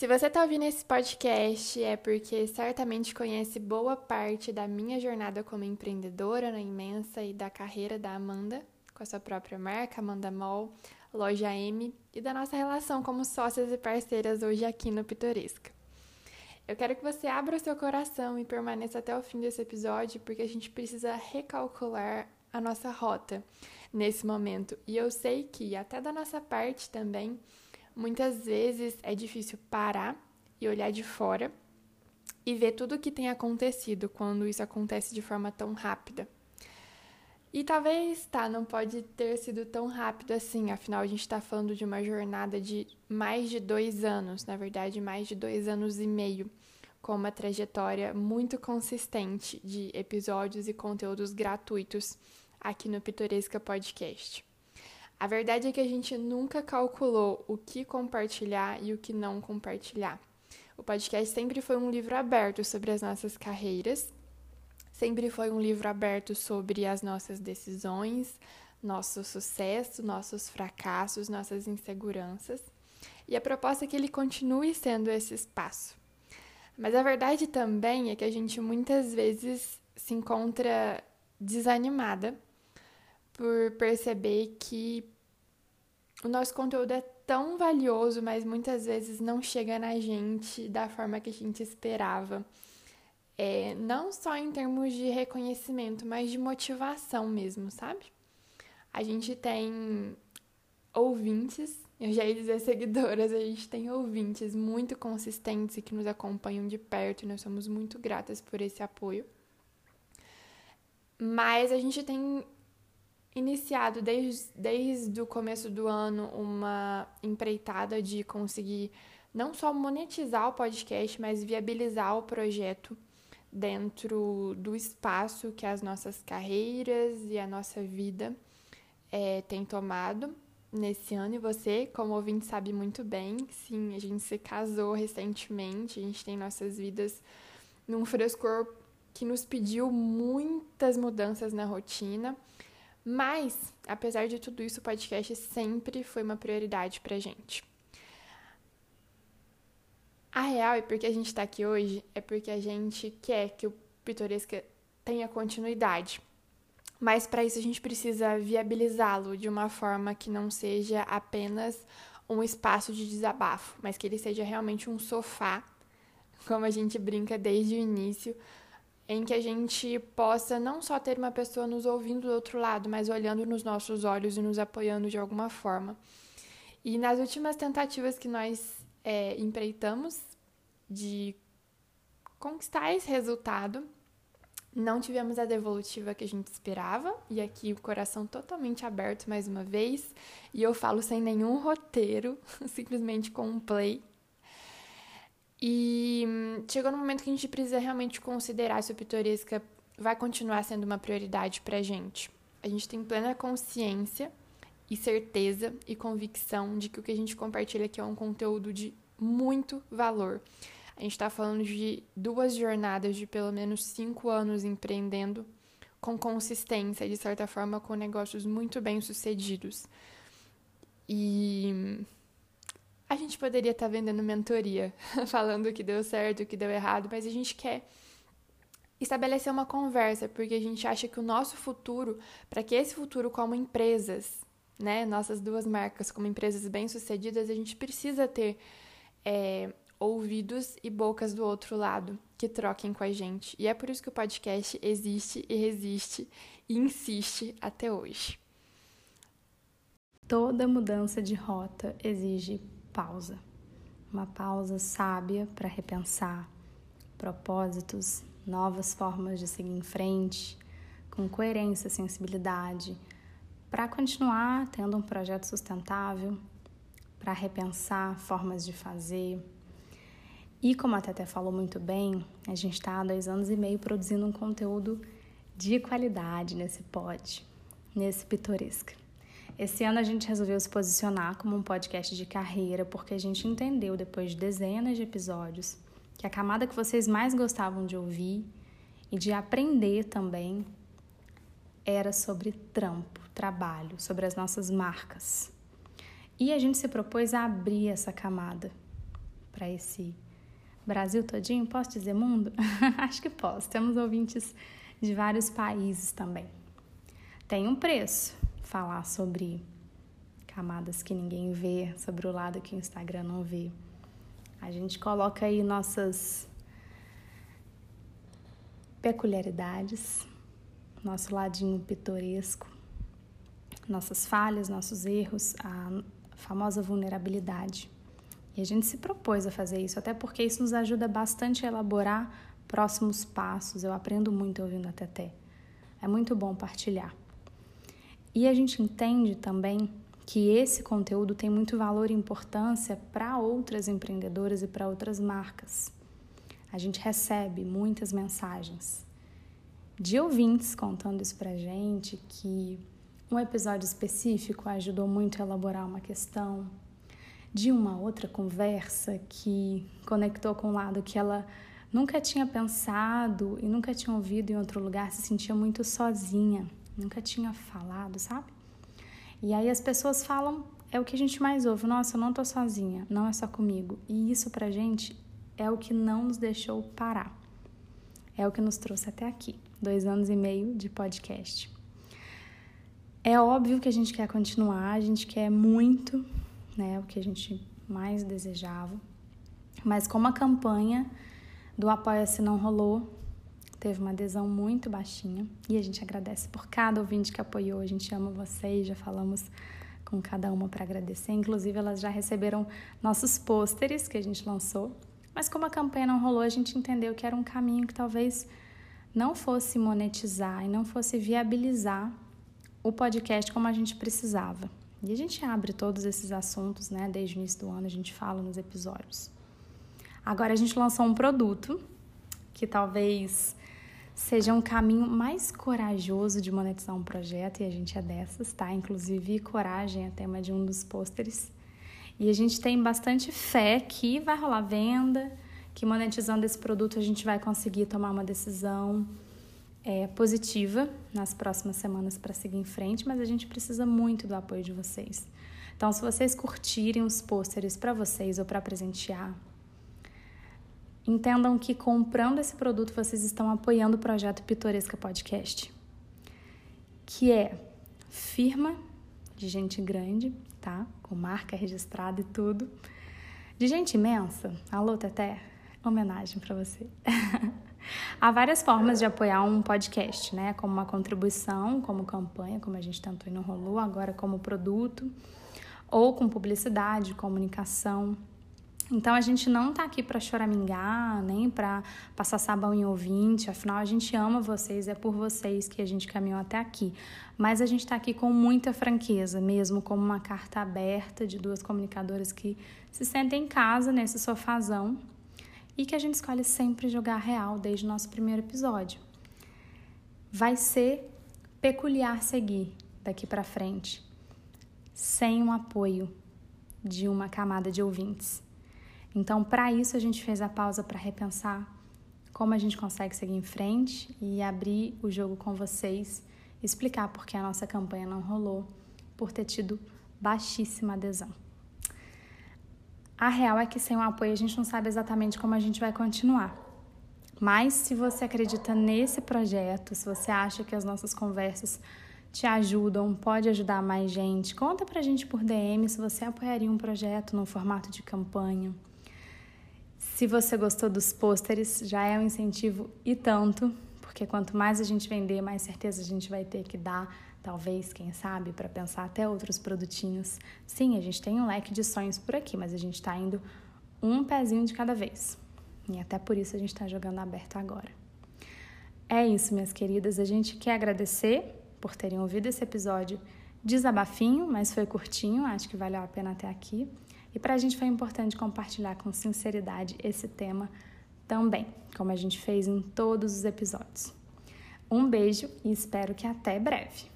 Se você está ouvindo esse podcast, é porque certamente conhece boa parte da minha jornada como empreendedora na Imensa e da carreira da Amanda, com a sua própria marca, Amanda Mall, Loja M, e da nossa relação como sócias e parceiras hoje aqui no Pitoresca. Eu quero que você abra o seu coração e permaneça até o fim desse episódio, porque a gente precisa recalcular a nossa rota nesse momento. E eu sei que, até da nossa parte também, muitas vezes é difícil parar e olhar de fora e ver tudo o que tem acontecido quando isso acontece de forma tão rápida. E talvez, tá, não pode ter sido tão rápido assim, afinal a gente está falando de uma jornada de mais de dois anos, na verdade, mais de dois anos e meio, com uma trajetória muito consistente de episódios e conteúdos gratuitos aqui no Pitoresca Podcast. A verdade é que a gente nunca calculou o que compartilhar e o que não compartilhar. O podcast sempre foi um livro aberto sobre as nossas carreiras, sempre foi um livro aberto sobre as nossas decisões, nosso sucesso, nossos fracassos, nossas inseguranças. E a proposta é que ele continue sendo esse espaço. Mas a verdade também é que a gente muitas vezes se encontra desanimada por perceber que o nosso conteúdo é tão valioso, mas muitas vezes não chega na gente da forma que a gente esperava. É, não só em termos de reconhecimento, mas de motivação mesmo, sabe? A gente tem ouvintes, eu já ia dizer seguidoras, a gente tem ouvintes muito consistentes e que nos acompanham de perto e nós somos muito gratas por esse apoio. Mas a gente tem iniciado desde, desde o começo do ano uma empreitada de conseguir não só monetizar o podcast, mas viabilizar o projeto dentro do espaço que as nossas carreiras e a nossa vida é, tem tomado nesse ano. E você, como ouvinte, sabe muito bem, sim, a gente se casou recentemente, a gente tem nossas vidas num frescor que nos pediu muitas mudanças na rotina. Mas, apesar de tudo isso, o podcast sempre foi uma prioridade pra gente. A real e porque a gente tá aqui hoje é porque a gente quer que o Pitoresca tenha continuidade. Mas para isso a gente precisa viabilizá-lo de uma forma que não seja apenas um espaço de desabafo, mas que ele seja realmente um sofá, como a gente brinca desde o início, em que a gente possa não só ter uma pessoa nos ouvindo do outro lado, mas olhando nos nossos olhos e nos apoiando de alguma forma. E nas últimas tentativas que nós é, empreitamos de conquistar esse resultado, não tivemos a devolutiva que a gente esperava, e aqui o coração totalmente aberto mais uma vez, e eu falo sem nenhum roteiro, simplesmente com um play. E chegou no momento que a gente precisa realmente considerar se o Pitoresca vai continuar sendo uma prioridade para gente. A gente tem plena consciência e certeza e convicção de que o que a gente compartilha aqui é um conteúdo de muito valor. A gente está falando de duas jornadas de pelo menos cinco anos empreendendo com consistência, de certa forma, com negócios muito bem sucedidos. E a gente poderia estar tá vendendo mentoria, falando o que deu certo, o que deu errado, mas a gente quer estabelecer uma conversa, porque a gente acha que o nosso futuro, para que esse futuro como empresas, né, nossas duas marcas como empresas bem-sucedidas, a gente precisa ter é, ouvidos e bocas do outro lado que troquem com a gente. E é por isso que o podcast existe e resiste e insiste até hoje. Toda mudança de rota exige pausa. Uma pausa sábia para repensar propósitos, novas formas de seguir em frente, com coerência sensibilidade, para continuar tendo um projeto sustentável, para repensar formas de fazer. E como a Tete falou muito bem, a gente está há dois anos e meio produzindo um conteúdo de qualidade nesse pod, nesse pitoresca. Esse ano a gente resolveu se posicionar como um podcast de carreira porque a gente entendeu, depois de dezenas de episódios, que a camada que vocês mais gostavam de ouvir e de aprender também era sobre trampo, trabalho, sobre as nossas marcas. E a gente se propôs a abrir essa camada para esse Brasil todinho? Posso dizer mundo? Acho que posso. Temos ouvintes de vários países também. Tem um preço falar sobre camadas que ninguém vê, sobre o lado que o Instagram não vê. A gente coloca aí nossas peculiaridades, nosso ladinho pitoresco, nossas falhas, nossos erros, a famosa vulnerabilidade. E a gente se propôs a fazer isso, até porque isso nos ajuda bastante a elaborar próximos passos. Eu aprendo muito ouvindo a Teté. É muito bom partilhar. E a gente entende também que esse conteúdo tem muito valor e importância para outras empreendedoras e para outras marcas. A gente recebe muitas mensagens de ouvintes contando isso pra gente que um episódio específico ajudou muito a elaborar uma questão, de uma outra conversa que conectou com um lado que ela nunca tinha pensado e nunca tinha ouvido em outro lugar, se sentia muito sozinha, nunca tinha falado, sabe? E aí as pessoas falam, é o que a gente mais ouve, nossa, eu não tô sozinha, não é só comigo. E isso pra gente é o que não nos deixou parar. É o que nos trouxe até aqui, dois anos e meio de podcast. É óbvio que a gente quer continuar, a gente quer muito, né, o que a gente mais desejava. Mas como a campanha do Apoia-se não rolou, teve uma adesão muito baixinha e a gente agradece por cada ouvinte que apoiou. A gente ama vocês, já falamos com cada uma para agradecer. Inclusive, elas já receberam nossos pôsteres que a gente lançou. Mas como a campanha não rolou, a gente entendeu que era um caminho que talvez não fosse monetizar e não fosse viabilizar o podcast como a gente precisava. E a gente abre todos esses assuntos, né? Desde o início do ano a gente fala nos episódios. Agora a gente lançou um produto que talvez seja um caminho mais corajoso de monetizar um projeto e a gente é dessas, tá? Inclusive, coragem é tema de um dos pôsteres. E a gente tem bastante fé que vai rolar venda, que monetizando esse produto a gente vai conseguir tomar uma decisão é, positiva nas próximas semanas para seguir em frente, mas a gente precisa muito do apoio de vocês. Então, se vocês curtirem os pôsteres para vocês ou para presentear, entendam que comprando esse produto vocês estão apoiando o projeto Pitoresca Podcast, que é firma de gente grande, tá? Com marca registrada e tudo. De gente imensa. Alô, Teté, homenagem para você. Há várias formas de apoiar um podcast, né? Como uma contribuição, como campanha, como a gente tentou e não rolou, agora como produto, ou com publicidade, comunicação. Então a gente não tá aqui para choramingar, nem para passar sabão em ouvinte, afinal a gente ama vocês, é por vocês que a gente caminhou até aqui. Mas a gente está aqui com muita franqueza, mesmo como uma carta aberta de duas comunicadoras que se sentem em casa nesse sofazão e que a gente escolhe sempre jogar real desde o nosso primeiro episódio. Vai ser peculiar seguir daqui para frente sem o apoio de uma camada de ouvintes. Então, para isso, a gente fez a pausa para repensar como a gente consegue seguir em frente e abrir o jogo com vocês, explicar por que a nossa campanha não rolou, por ter tido baixíssima adesão. A real é que sem o apoio a gente não sabe exatamente como a gente vai continuar. Mas se você acredita nesse projeto, se você acha que as nossas conversas te ajudam, pode ajudar mais gente, conta pra gente por DM se você apoiaria um projeto no formato de campanha. Se você gostou dos pôsteres, já é um incentivo e tanto, porque quanto mais a gente vender, mais certeza a gente vai ter que dar talvez, quem sabe, para pensar até outros produtinhos. Sim, a gente tem um leque de sonhos por aqui, mas a gente está indo um pezinho de cada vez. E até por isso a gente está jogando aberto agora. É isso, minhas queridas. A gente quer agradecer por terem ouvido esse episódio desabafinho, mas foi curtinho, acho que valeu a pena até aqui. E para a gente foi importante compartilhar com sinceridade esse tema também, como a gente fez em todos os episódios. Um beijo e espero que até breve.